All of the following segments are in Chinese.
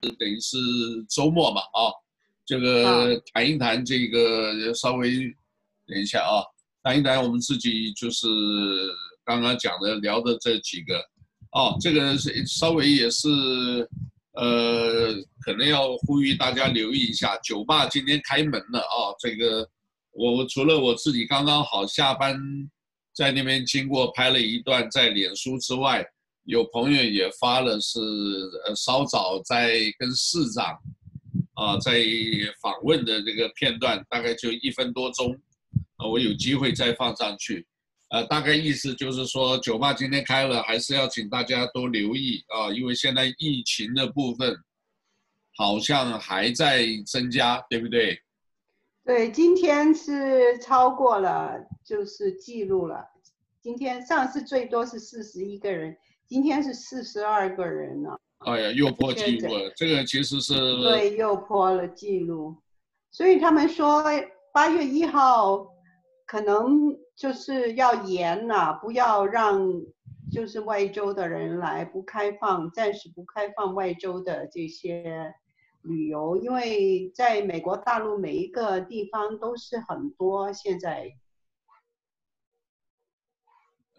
等于是周末嘛啊，这个谈一谈这个稍微等一下啊，谈一谈我们自己就是刚刚讲的聊的这几个啊，这个是稍微也是呃，可能要呼吁大家留意一下，酒吧今天开门了啊，这个我除了我自己刚刚好下班在那边经过拍了一段在脸书之外。有朋友也发了，是呃稍早在跟市长啊在访问的这个片段，大概就一分多钟，啊，我有机会再放上去，呃，大概意思就是说，酒吧今天开了，还是要请大家多留意啊，因为现在疫情的部分好像还在增加，对不对？对，今天是超过了，就是记录了，今天上次最多是四十一个人。今天是四十二个人了，哎呀，又破纪录了。这个其实是对，又破了纪录。所以他们说八月一号可能就是要严了，不要让就是外州的人来，不开放，暂时不开放外州的这些旅游，因为在美国大陆每一个地方都是很多现在。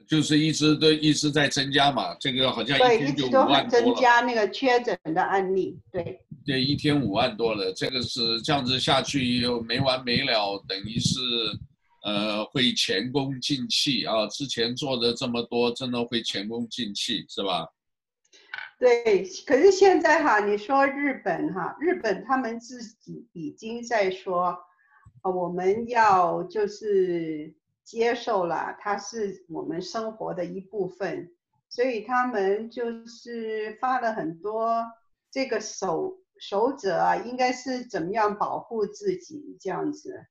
就是一直都一直在增加嘛，这个好像一天就五万多了。对，一直都很增加那个确诊的案例，对。对，一天五万多了，这个是这样子下去又没完没了，等于是，呃，会前功尽弃啊！之前做的这么多，真的会前功尽弃，是吧？对，可是现在哈，你说日本哈，日本他们自己已经在说，呃，我们要就是。接受了，它是我们生活的一部分，所以他们就是发了很多这个守守则啊，应该是怎么样保护自己这样子。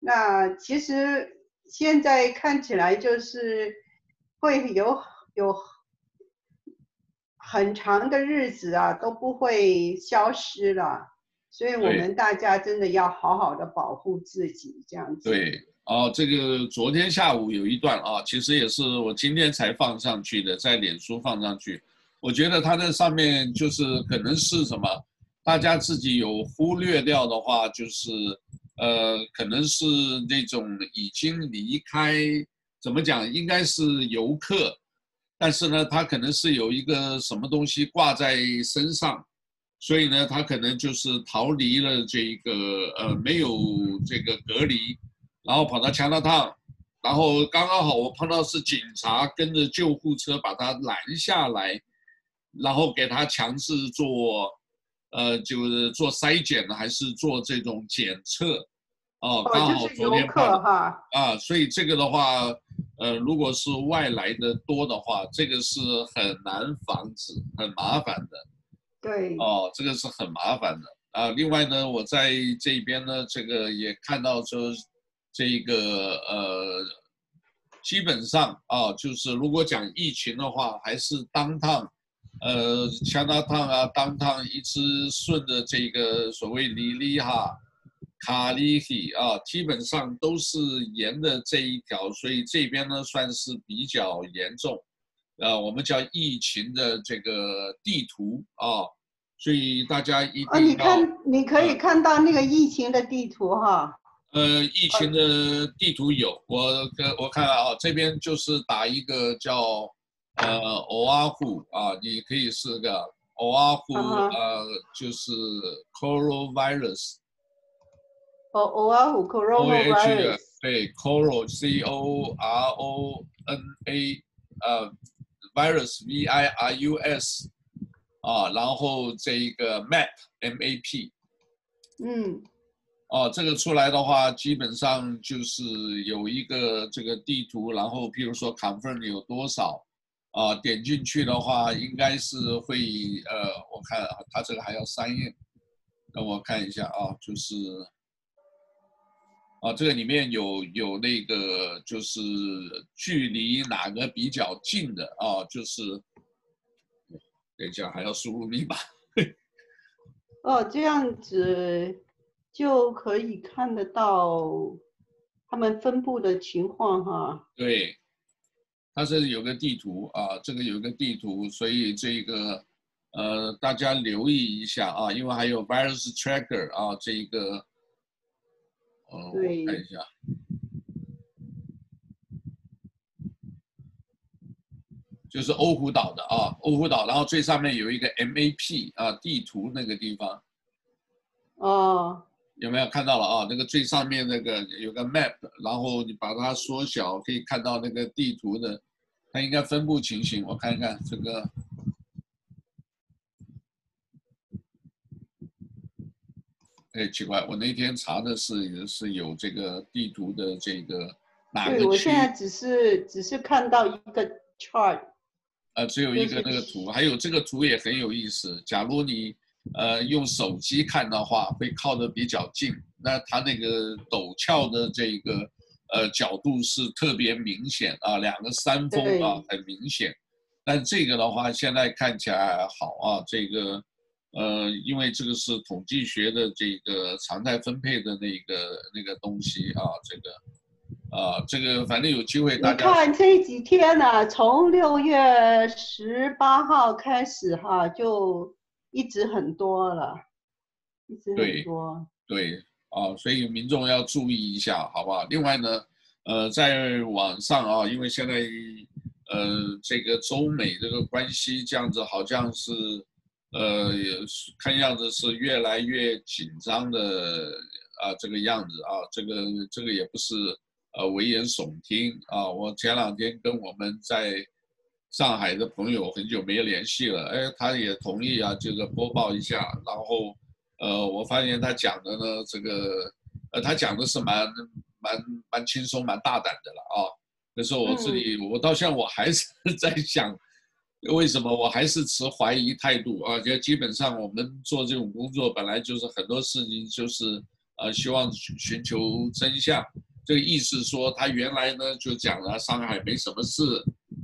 那其实现在看起来就是会有有很长的日子啊都不会消失了，所以我们大家真的要好好的保护自己这样子。对。哦，这个昨天下午有一段啊，其实也是我今天才放上去的，在脸书放上去。我觉得它那上面就是可能是什么，大家自己有忽略掉的话，就是呃，可能是那种已经离开，怎么讲，应该是游客，但是呢，他可能是有一个什么东西挂在身上，所以呢，他可能就是逃离了这一个呃，没有这个隔离。然后跑到加拿大，然后刚刚好我碰到是警察跟着救护车把他拦下来，然后给他强制做，呃，就是做筛检还是做这种检测，哦，刚好昨天碰到啊，所以这个的话，呃，如果是外来的多的话，这个是很难防止，很麻烦的。对。哦，这个是很麻烦的啊。另外呢，我在这边呢，这个也看到说。这个呃，基本上啊，就是如果讲疫情的话，还是 downtown，呃，Chinatown 啊，downtown 一直顺着这个所谓里里哈、卡里希啊，基本上都是沿着这一条，所以这边呢算是比较严重，呃，我们叫疫情的这个地图啊，所以大家一定要。啊，你看，你可以看到那个疫情的地图哈。呃，疫情的地图有，我跟我看啊，这边就是打一个叫呃欧阿虎啊，你可以是个欧阿虎呃，就是 coronavirus。哦，欧阿虎 coronavirus。对，coro c o r o n a 呃，virus v i r u s 啊，然后这一个 map m a p。嗯。哦，这个出来的话，基本上就是有一个这个地图，然后譬如说 confirm 有多少，啊，点进去的话，应该是会呃，我看啊，它这个还要三页，让我看一下啊，就是，啊，这个里面有有那个就是距离哪个比较近的啊，就是，等一下还要输入密码。哦，这样子。就可以看得到他们分布的情况哈。对，它是有个地图啊，这个有个地图，所以这个呃，大家留意一下啊，因为还有 virus tracker 啊，这一个，呃，对我看一下，就是欧胡岛的啊，欧胡岛，然后最上面有一个 map 啊，地图那个地方，哦，有没有看到了啊？那个最上面那个有个 map，然后你把它缩小，可以看到那个地图的，它应该分布情形，我看一看这个。哎，奇怪，我那天查的是也是有这个地图的这个哪个区？对，我现在只是只是看到一个 chart，呃，只有一个那个图，还有这个图也很有意思。假如你呃用手机看的话，会靠得比较近，那它那个陡峭的这个呃角度是特别明显啊，两个山峰啊很明显。但这个的话，现在看起来好啊，这个。呃，因为这个是统计学的这个常态分配的那个那个东西啊，这个，啊，这个反正有机会大家。你看这几天呢、啊，从六月十八号开始哈、啊，就一直很多了，一直很多。对，对啊，所以民众要注意一下，好不好？另外呢，呃，在网上啊，因为现在呃这个中美这个关系这样子，好像是。呃，看样子是越来越紧张的啊，这个样子啊，这个这个也不是呃危言耸听啊。我前两天跟我们在上海的朋友很久没联系了，哎，他也同意啊，这个播报一下。然后呃，我发现他讲的呢，这个呃，他讲的是蛮蛮蛮轻松、蛮大胆的了啊。可是我自己，我到现在我还是 在想。为什么我还是持怀疑态度啊？就基本上我们做这种工作，本来就是很多事情就是呃，希望寻求真相。这个意思说，他原来呢就讲了上海没什么事，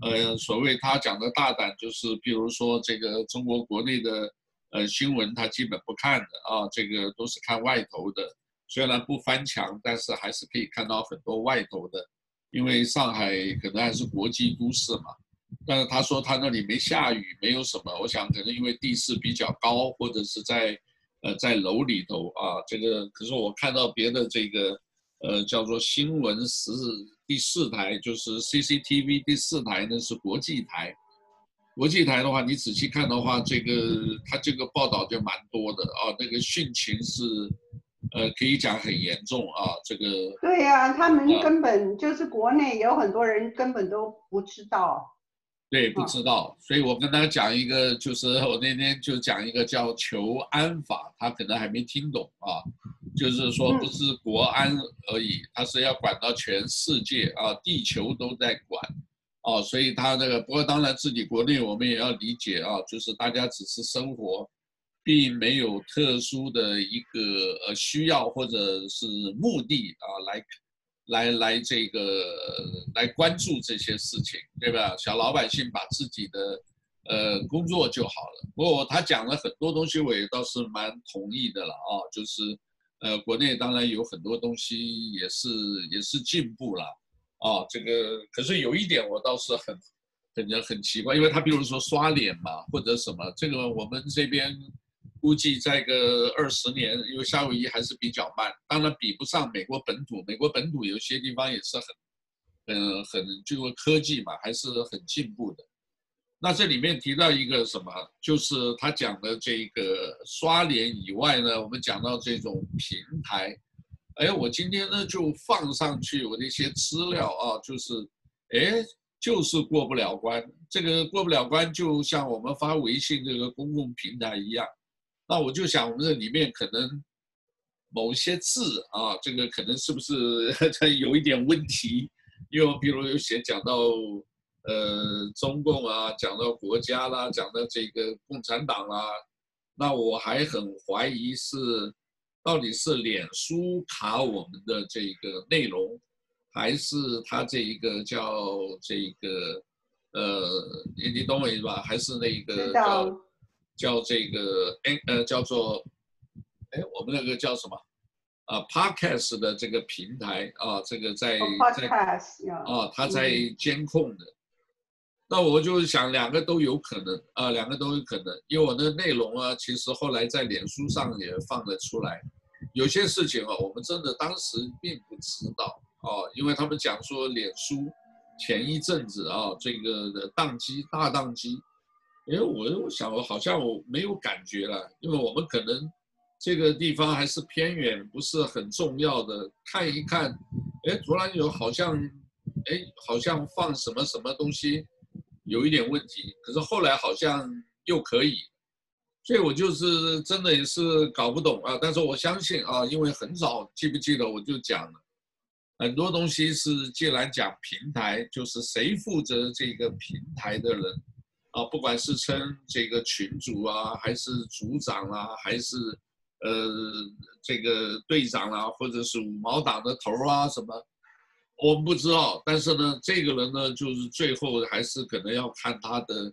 呃，所谓他讲的大胆，就是比如说这个中国国内的呃新闻，他基本不看的啊，这个都是看外头的。虽然不翻墙，但是还是可以看到很多外头的，因为上海可能还是国际都市嘛。但是他说他那里没下雨，没有什么。我想可能因为地势比较高，或者是在，呃，在楼里头啊。这个可是我看到别的这个，呃，叫做新闻时第四台，就是 CCTV 第四台，呢是国际台。国际台的话，你仔细看的话，这个他这个报道就蛮多的啊。那个汛情是，呃，可以讲很严重啊。这个对呀、啊，他们根本就是国内有很多人根本都不知道。对，不知道，所以我跟他讲一个，就是我那天就讲一个叫求安法，他可能还没听懂啊，就是说不是国安而已，他是要管到全世界啊，地球都在管，啊，所以他这个，不过当然自己国内我们也要理解啊，就是大家只是生活，并没有特殊的一个呃需要或者是目的啊来。来来，这个来关注这些事情，对吧？小老百姓把自己的呃工作就好了。不过他讲了很多东西，我也倒是蛮同意的了啊。就是呃，国内当然有很多东西也是也是进步了啊。这个可是有一点我倒是很很很奇怪，因为他比如说刷脸嘛，或者什么，这个我们这边。估计再个二十年，因为夏威夷还是比较慢，当然比不上美国本土。美国本土有些地方也是很，嗯，很就是科技嘛，还是很进步的。那这里面提到一个什么，就是他讲的这个刷脸以外呢，我们讲到这种平台，哎，我今天呢就放上去我的一些资料啊，就是，哎，就是过不了关。这个过不了关，就像我们发微信这个公共平台一样。那我就想，我们这里面可能某些字啊，这个可能是不是 有一点问题？因为比如有些讲到呃中共啊，讲到国家啦，讲到这个共产党啦，那我还很怀疑是到底是脸书卡我们的这个内容，还是他这一个叫这个呃，你你懂我意思吧？还是那个叫？叫这个哎呃叫做哎我们那个叫什么啊 Podcast 的这个平台啊这个在、oh, 在啊他在监控的那我就想两个都有可能啊，两个都有可能，因为我的内容啊，其实后来在脸书上也放了出来，有些事情啊，我们真的当时并不知道啊，因为他们讲说脸书前一阵子啊，这个的宕机大宕机，哎，我我想我好像我没有感觉了，因为我们可能这个地方还是偏远，不是很重要的，看一看，哎，突然有好像，哎，好像放什么什么东西。有一点问题，可是后来好像又可以，所以我就是真的也是搞不懂啊。但是我相信啊，因为很早记不记得我就讲了，很多东西是既然讲平台，就是谁负责这个平台的人啊，不管是称这个群主啊，还是组长啊，还是呃这个队长啊，或者是五毛党的头啊什么。我们不知道，但是呢，这个人呢，就是最后还是可能要看他的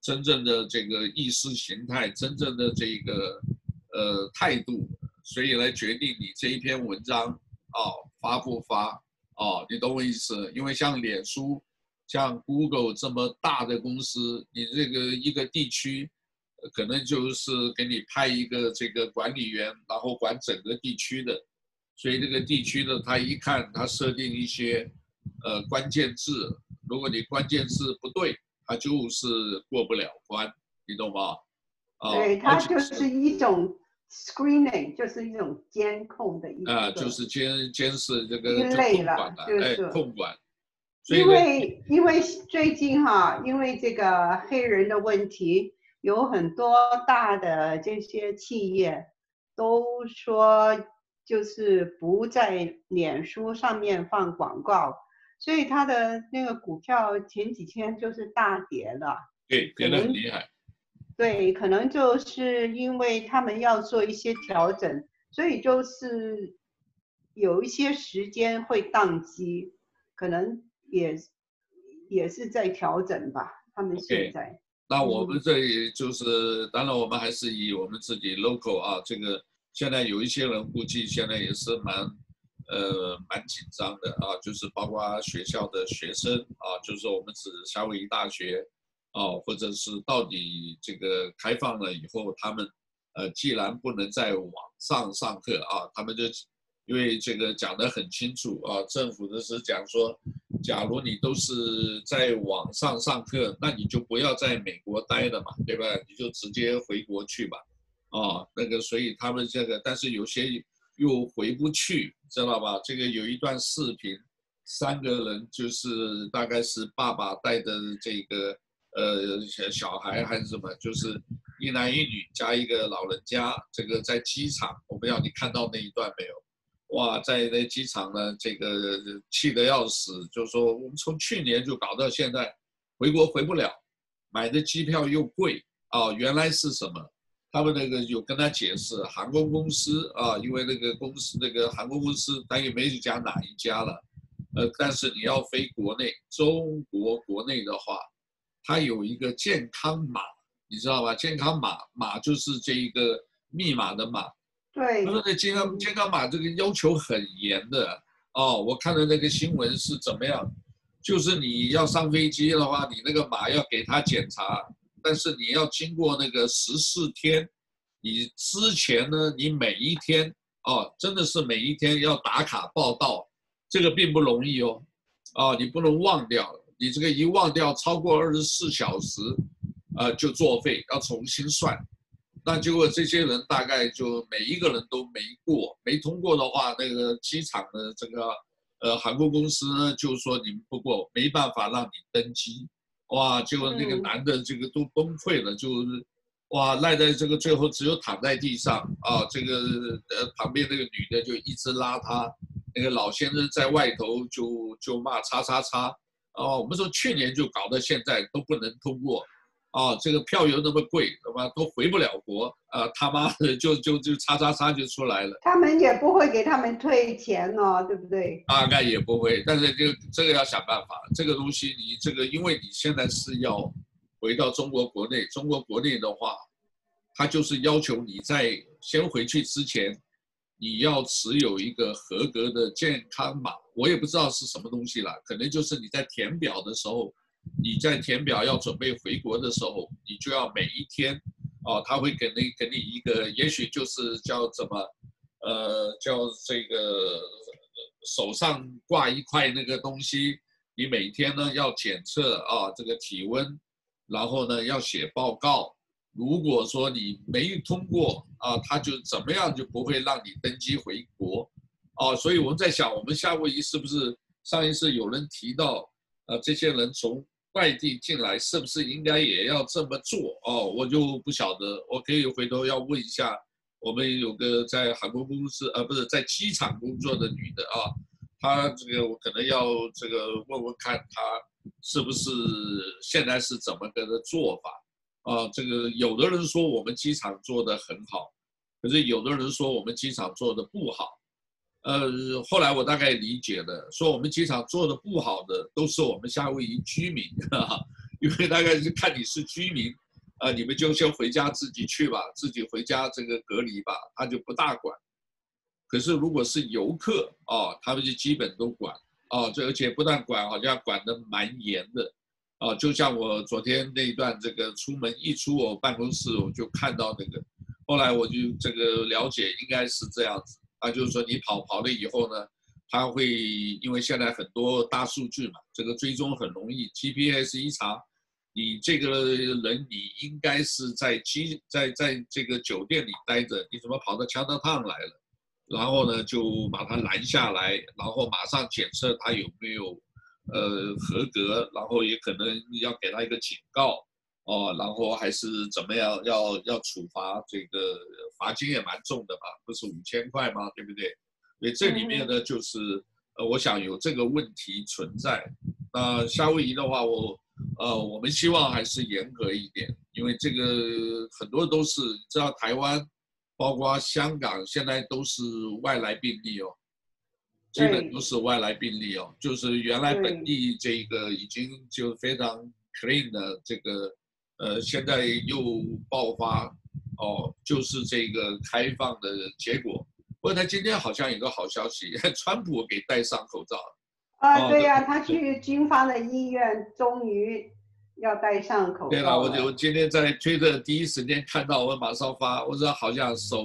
真正的这个意识形态，真正的这个呃态度，所以来决定你这一篇文章啊发不发啊，你懂我意思？因为像脸书、像 Google 这么大的公司，你这个一个地区可能就是给你派一个这个管理员，然后管整个地区的。所以这个地区呢，他一看，他设定一些，呃，关键字，如果你关键字不对，他就是过不了关，你懂吗？啊，对，它就是一种 screening，就是一种监控的。啊，就是监监视这个控就是、哎、控管。因为因为最近哈，因为这个黑人的问题，有很多大的这些企业都说。就是不在脸书上面放广告，所以他的那个股票前几天就是大跌了。对，跌得很厉害。对，可能就是因为他们要做一些调整，所以就是有一些时间会宕机，可能也也是在调整吧。他们现在。Okay. 那我们这里就是，嗯、当然我们还是以我们自己 local 啊这个。现在有一些人估计现在也是蛮，呃，蛮紧张的啊，就是包括学校的学生啊，就是说我们指夏威夷大学，啊，或者是到底这个开放了以后，他们，呃，既然不能在网上上课啊，他们就因为这个讲得很清楚啊，政府的是讲说，假如你都是在网上上课，那你就不要在美国待了嘛，对吧？你就直接回国去吧。啊，那个，所以他们这个，但是有些又回不去，知道吧？这个有一段视频，三个人就是大概是爸爸带的这个呃小小孩还是什么，就是一男一女加一个老人家，这个在机场，我不知道你看到那一段没有？哇，在那机场呢，这个气得要死，就说我们从去年就搞到现在，回国回不了，买的机票又贵啊，原来是什么？他们那个有跟他解释，航空公司啊，因为那个公司那个航空公司，他也没讲哪一家了，呃，但是你要飞国内，中国国内的话，它有一个健康码，你知道吧？健康码码就是这一个密码的码。对。他说那健康健康码这个要求很严的哦，我看的那个新闻是怎么样？就是你要上飞机的话，你那个码要给他检查。但是你要经过那个十四天，你之前呢，你每一天哦，真的是每一天要打卡报到，这个并不容易哦，哦，你不能忘掉，你这个一忘掉超过二十四小时，呃，就作废，要重新算。那结果这些人大概就每一个人都没过，没通过的话，那个机场的这个呃航空公司呢，就说你们不过，没办法让你登机。哇！结果那个男的这个都崩溃了，就是哇赖在这个最后只有躺在地上啊。这个呃旁边那个女的就一直拉他，那个老先生在外头就就骂叉叉叉啊。我们说去年就搞到现在都不能通过。啊，这个票又那么贵，他妈都回不了国，啊，他妈的就就就叉叉叉就出来了。他们也不会给他们退钱哦，对不对？大概也不会，但是就这个要想办法。这个东西你这个，因为你现在是要回到中国国内，中国国内的话，他就是要求你在先回去之前，你要持有一个合格的健康码，我也不知道是什么东西了，可能就是你在填表的时候。你在填表要准备回国的时候，你就要每一天，哦，他会给你给你一个，也许就是叫怎么，呃，叫这个手上挂一块那个东西，你每天呢要检测啊这个体温，然后呢要写报告。如果说你没通过啊，他就怎么样就不会让你登机回国，啊，所以我们在想，我们夏威夷是不是上一次有人提到，呃，这些人从外地进来是不是应该也要这么做？哦，我就不晓得，我可以回头要问一下，我们有个在航空公司，呃，不是在机场工作的女的啊，她这个我可能要这个问问看她是不是现在是怎么个的做法。啊，这个有的人说我们机场做的很好，可是有的人说我们机场做的不好。呃，后来我大概理解了，说我们机场做的不好的都是我们夏威夷居民，哈，因为大概是看你是居民，啊，你们就先回家自己去吧，自己回家这个隔离吧，他就不大管。可是如果是游客啊，他们就基本都管啊，这而且不但管，好像管得蛮严的。啊，就像我昨天那一段，这个出门一出我办公室，我就看到那个，后来我就这个了解，应该是这样子。啊，就是说你跑跑了以后呢，他会因为现在很多大数据嘛，这个追踪很容易，GPS 一查，你这个人你应该是在机在在这个酒店里待着，你怎么跑到 Chinatown 来了？然后呢，就把他拦下来，然后马上检测他有没有。呃，合格，然后也可能要给他一个警告，哦，然后还是怎么样，要要处罚，这个罚金也蛮重的嘛，不是五千块吗？对不对？所以这里面呢，就是呃，我想有这个问题存在。那夏威夷的话，我呃，我们希望还是严格一点，因为这个很多都是你知道，台湾，包括香港，现在都是外来病例哦。基本都是外来病例哦，就是原来本地这个已经就非常 clean 的这个，呃，现在又爆发，哦，就是这个开放的结果。不过他今天好像有个好消息，川普给戴上口罩。啊，对呀、啊，他去军方的医院，终于要戴上口罩。对了，我就我今天在推特第一时间看到，我马上发，我说好像首。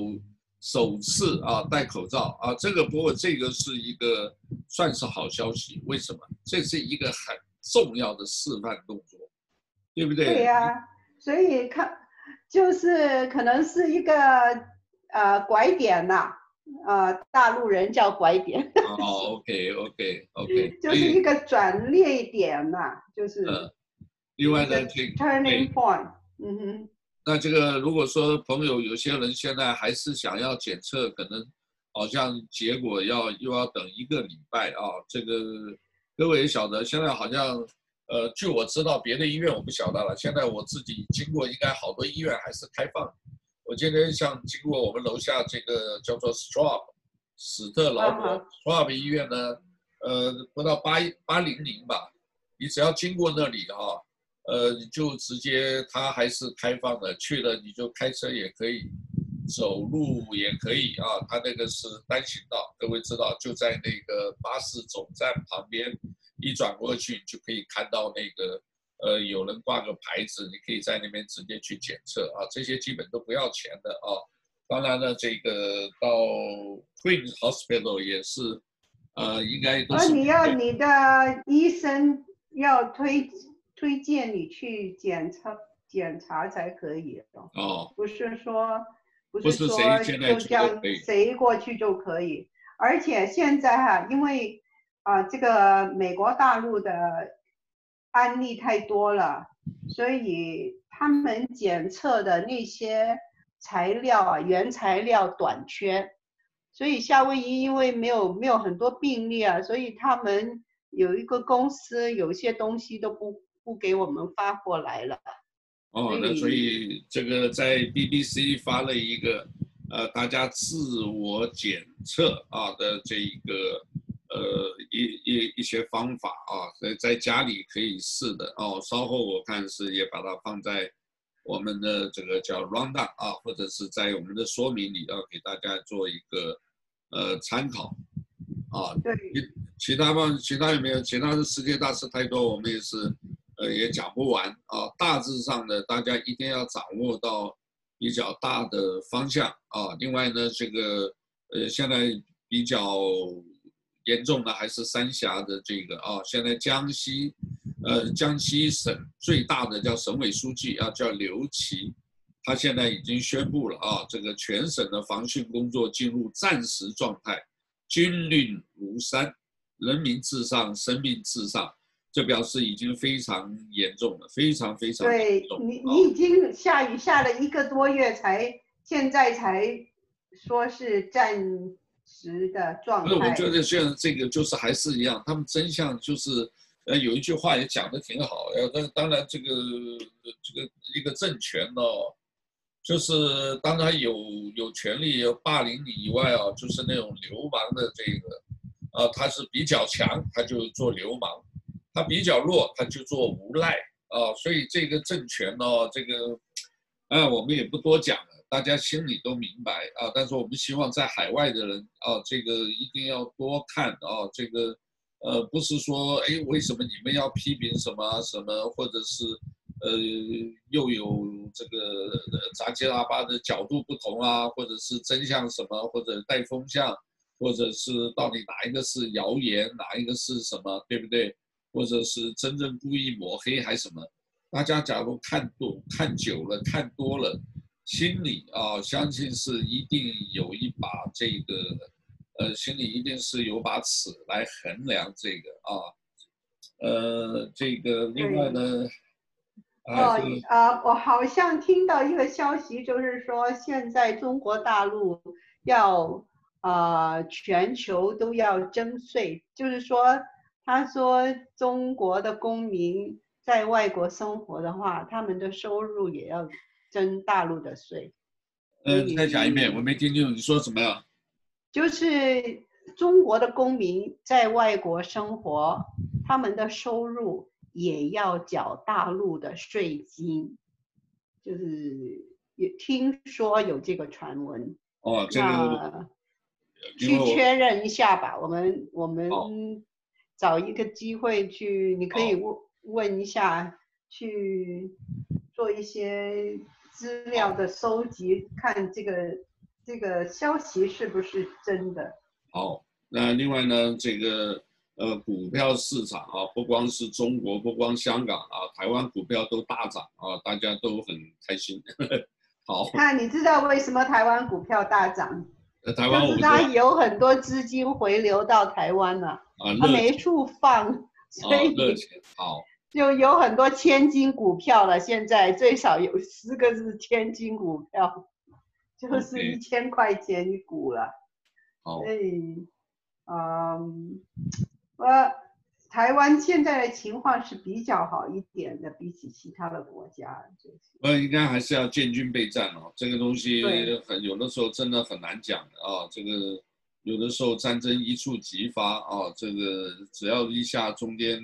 首次啊戴口罩啊，这个不过这个是一个算是好消息，为什么？这是一个很重要的示范动作，对不对？对呀、啊，所以看就是可能是一个呃拐点呐、啊，呃大陆人叫拐点。哦，OK OK OK，就是一个转捩点呐、啊，就是。呃，另外呢，turning point，嗯哼。那这个如果说朋友有些人现在还是想要检测，可能好像结果要又要等一个礼拜啊。这个各位也晓得，现在好像呃，据我知道别的医院我不晓得了。现在我自己经过，应该好多医院还是开放。我今天像经过我们楼下这个叫做 Straub 史特劳伯 Straub 医院呢，呃，不到八八零零吧，你只要经过那里哈。呃，你就直接，它还是开放的，去了你就开车也可以，走路也可以啊。它那个是单行道，各位知道，就在那个巴士总站旁边，一转过去你就可以看到那个，呃，有人挂个牌子，你可以在那边直接去检测啊。这些基本都不要钱的啊。当然了，这个到 Queen Hospital 也是，呃，应该都是。而你要你的医生要推。推荐你去检查检查才可以哦，不是说不是说就这样谁过去就可以，而且现在哈，因为啊这个美国大陆的案例太多了，所以他们检测的那些材料啊原材料短缺，所以夏威夷因为没有没有很多病例啊，所以他们有一个公司有些东西都不。不给我们发过来了。哦，那所以这个在 BBC 发了一个，呃，大家自我检测啊的这一个，呃，一一一些方法啊，在在家里可以试的哦。稍后我看是也把它放在我们的这个叫 rundown 啊，或者是在我们的说明里，要给大家做一个呃参考啊。对。其他方其他有没有？其他的世界大事太多，我们也是。呃也讲不完啊。大致上呢，大家一定要掌握到比较大的方向啊。另外呢，这个呃现在比较严重的还是三峡的这个啊，现在江西呃江西省最大的叫省委书记啊，叫刘奇。他现在已经宣布了啊，这个全省的防汛工作进入战时状态，军令如山，人民至上，生命至上，这表示已经非常严重了，非常非常严重。对你，你已经下雨下了一个多月才，才现在才说是战时的状态。不是，我觉得现在这个就是还是一样，他们真相就是，呃，有一句话也讲的挺好，呃，但当然这个这个一个政权哦。就是当他有有权利要霸凌你以外啊，就是那种流氓的这个，啊，他是比较强，他就做流氓；他比较弱，他就做无赖啊。所以这个政权呢，这个，哎，我们也不多讲了，大家心里都明白啊。但是我们希望在海外的人啊，这个一定要多看啊，这个，呃，不是说哎，为什么你们要批评什么什么，或者是。呃，又有这个杂七杂八的角度不同啊，或者是真相什么，或者带风向，或者是到底哪一个是谣言，哪一个是什么，对不对？或者是真正故意抹黑还是什么？大家假如看多看久了，看多了，心里啊，相信是一定有一把这个，呃，心里一定是有把尺来衡量这个啊，呃，这个另外呢。哦，呃，我好像听到一个消息，就是说现在中国大陆要，呃，全球都要征税，就是说，他说中国的公民在外国生活的话，他们的收入也要征大陆的税。呃，再讲一遍，我没听清楚你说什么呀？就是中国的公民在外国生活，他们的收入。也要缴大陆的税金，就是也听说有这个传闻哦，这个去确认一下吧。我们我们找一个机会去，你可以问问一下，去做一些资料的收集，看这个这个消息是不是真的。好，那另外呢，这个。呃，股票市场啊，不光是中国，不光香港啊，台湾股票都大涨啊，大家都很开心。好，那你知道为什么台湾股票大涨？呃，台湾就是它有很多资金回流到台湾了，啊，它没处放，所以好，就有很多千金股票了。现在最少有十个是千金股票，就是一千块钱一股了。好，所以，嗯。呃，台湾现在的情况是比较好一点的，比起其他的国家，就是。呃，应该还是要建军备战哦，这个东西很有的时候真的很难讲的啊。这个有的时候战争一触即发啊，这个只要一下中间，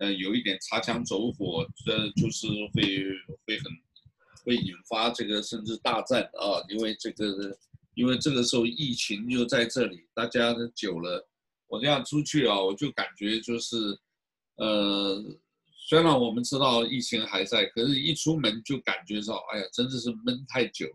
呃，有一点擦枪走火，这就是会会很会引发这个甚至大战啊，因为这个因为这个时候疫情又在这里，大家久了。我这样出去啊，我就感觉就是，呃，虽然我们知道疫情还在，可是一出门就感觉到，哎呀，真的是闷太久，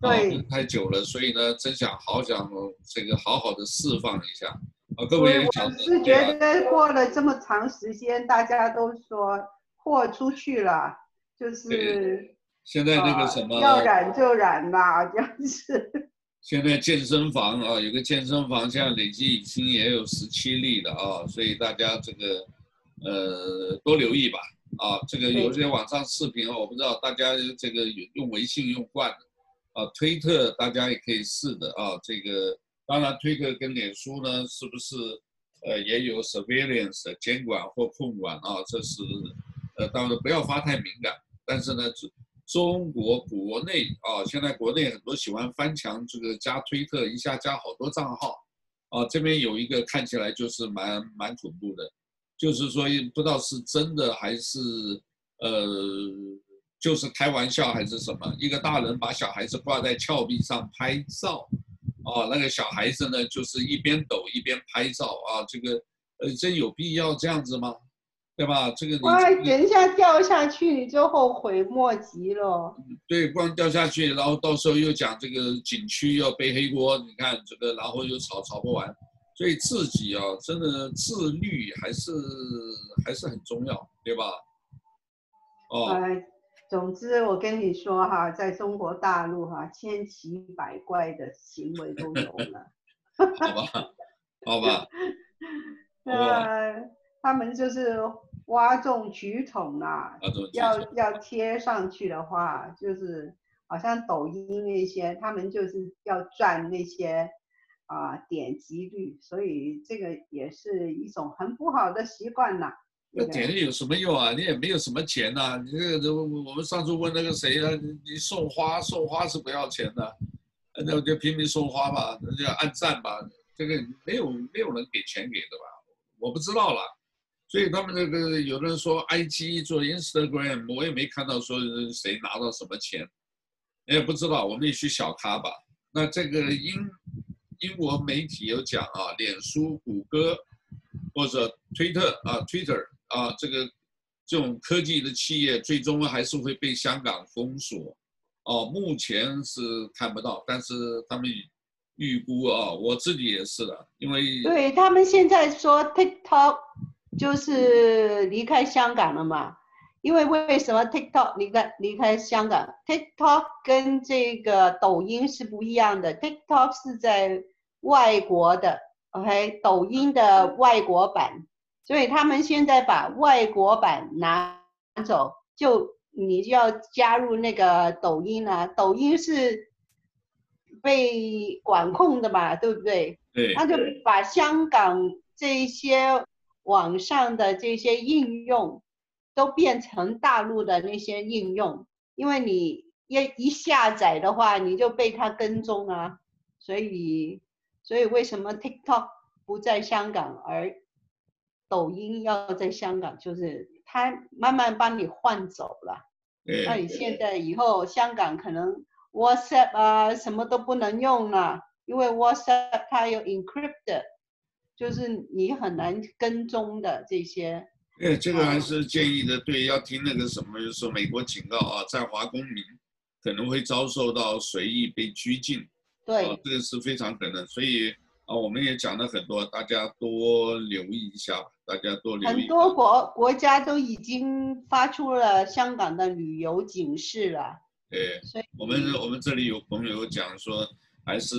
对，闷太久了，所以呢，真想好想这个好好的释放一下啊。各位，我是觉得过了这么长时间，大家都说豁出去了，就是现在那个什么，要染就染吧，这样子。现在健身房啊，有个健身房，现在累计已经也有十七例了啊，所以大家这个呃多留意吧啊，这个有些网上视频啊，我不知道大家这个用微信用惯了啊，推特大家也可以试的啊，这个当然推特跟脸书呢，是不是呃也有 surveillance 监管或控管啊？这是呃当然不要发太敏感，但是呢只。中国国内啊，现在国内很多喜欢翻墙，这个加推特一下加好多账号，啊，这边有一个看起来就是蛮蛮恐怖的，就是说不知道是真的还是呃，就是开玩笑还是什么，一个大人把小孩子挂在峭壁上拍照，啊，那个小孩子呢就是一边抖一边拍照啊，这个呃真有必要这样子吗？对吧？这个你哇，等一下掉下去你就后悔莫及了。对，不然掉下去，然后到时候又讲这个景区要背黑锅，你看这个，然后又吵吵不完，所以自己啊，真的自律还是还是很重要，对吧？哦。哎，总之我跟你说哈，在中国大陆哈，千奇百怪的行为都有了。好吧，好吧。呃，他们就是哗众取宠啊，要要贴上去的话，就是好像抖音那些，他们就是要赚那些啊、呃、点击率，所以这个也是一种很不好的习惯呐。那点击有什么用啊？你也没有什么钱呐、啊。你这个，我们上次问那个谁啊，你送花送花是不要钱的，那我就拼命送花吧，那就按赞吧，这个没有没有人给钱给的吧？我不知道了，所以他们这个有的人说 IG 做 Instagram，我也没看到说谁拿到什么钱，也不知道，我们也去小咖吧。那这个英英国媒体有讲啊，脸书、谷歌或者推特啊，Twitter 啊，这个这种科技的企业最终还是会被香港封锁。哦，目前是看不到，但是他们。预估啊，我自己也是的，因为对他们现在说 TikTok 就是离开香港了嘛？因为为什么 TikTok 离开离开香港？TikTok 跟这个抖音是不一样的，TikTok 是在外国的，OK，抖音的外国版，所以他们现在把外国版拿走，就你就要加入那个抖音啊，抖音是。被管控的嘛，对不对？对，他就把香港这些网上的这些应用都变成大陆的那些应用，因为你一一下载的话，你就被他跟踪啊。所以，所以为什么 TikTok 不在香港，而抖音要在香港？就是它慢慢帮你换走了。那你现在以后香港可能。WhatsApp 啊，什么都不能用了，因为 WhatsApp 它有 encrypted，就是你很难跟踪的这些。哎，这个还是建议的，对，要听那个什么，就是说美国警告啊，在华公民可能会遭受到随意被拘禁。对，啊，这个是非常可能，所以啊，我们也讲了很多，大家多留意一下，大家多留意。很多国国家都已经发出了香港的旅游警示了。对，所以我们我们这里有朋友讲说，还是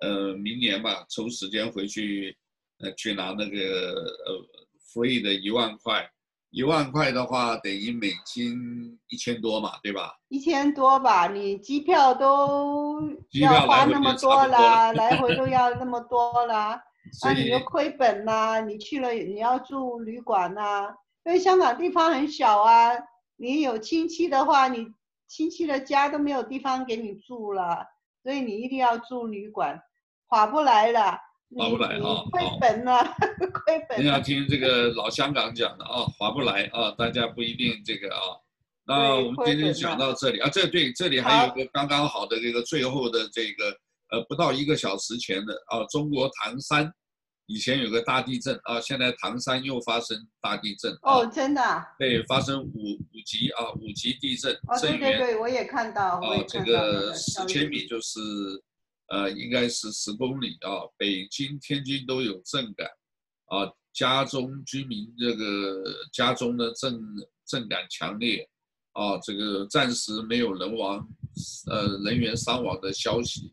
呃明年吧，抽时间回去，呃去拿那个呃 free 的一万块，一万块的话等于美金一千多嘛，对吧？一千多吧，你机票都要花那么多啦，来回都要那么多啦，那你就亏本啦。你去了你要住旅馆呐，因为香港地方很小啊，你有亲戚的话你。亲戚的家都没有地方给你住了，所以你一定要住旅馆，划不来了，划不来啊，亏本了，亏本。你要听这个老香港讲的啊，划不来啊，大家不一定这个啊。那我们今天讲到这里啊，这对这里还有一个刚刚好的这个最后的这个呃不到一个小时前的啊，中国唐山。以前有个大地震啊，现在唐山又发生大地震哦，真的？对，发生五五级啊，五级地震，震源，对对对，我也看到。啊，这个十千米就是，呃，应该是十公里啊。北京、天津都有震感，啊，家中居民这个家中的震震感强烈，啊，这个暂时没有人亡，呃，人员伤亡的消息。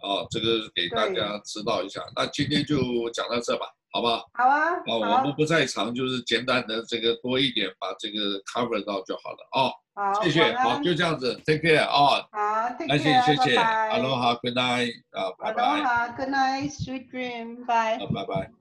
啊，这个给大家知道一下。那今天就讲到这吧，好吧？好啊。啊，我们不在场，就是简单的这个多一点，把这个 cover 到就好了啊。好，谢谢。好，就这样子，take care 啊。好，take care。谢谢，谢谢。Aloha，good night。啊，拜拜。Aloha，good night，sweet dream，bye。啊，拜拜。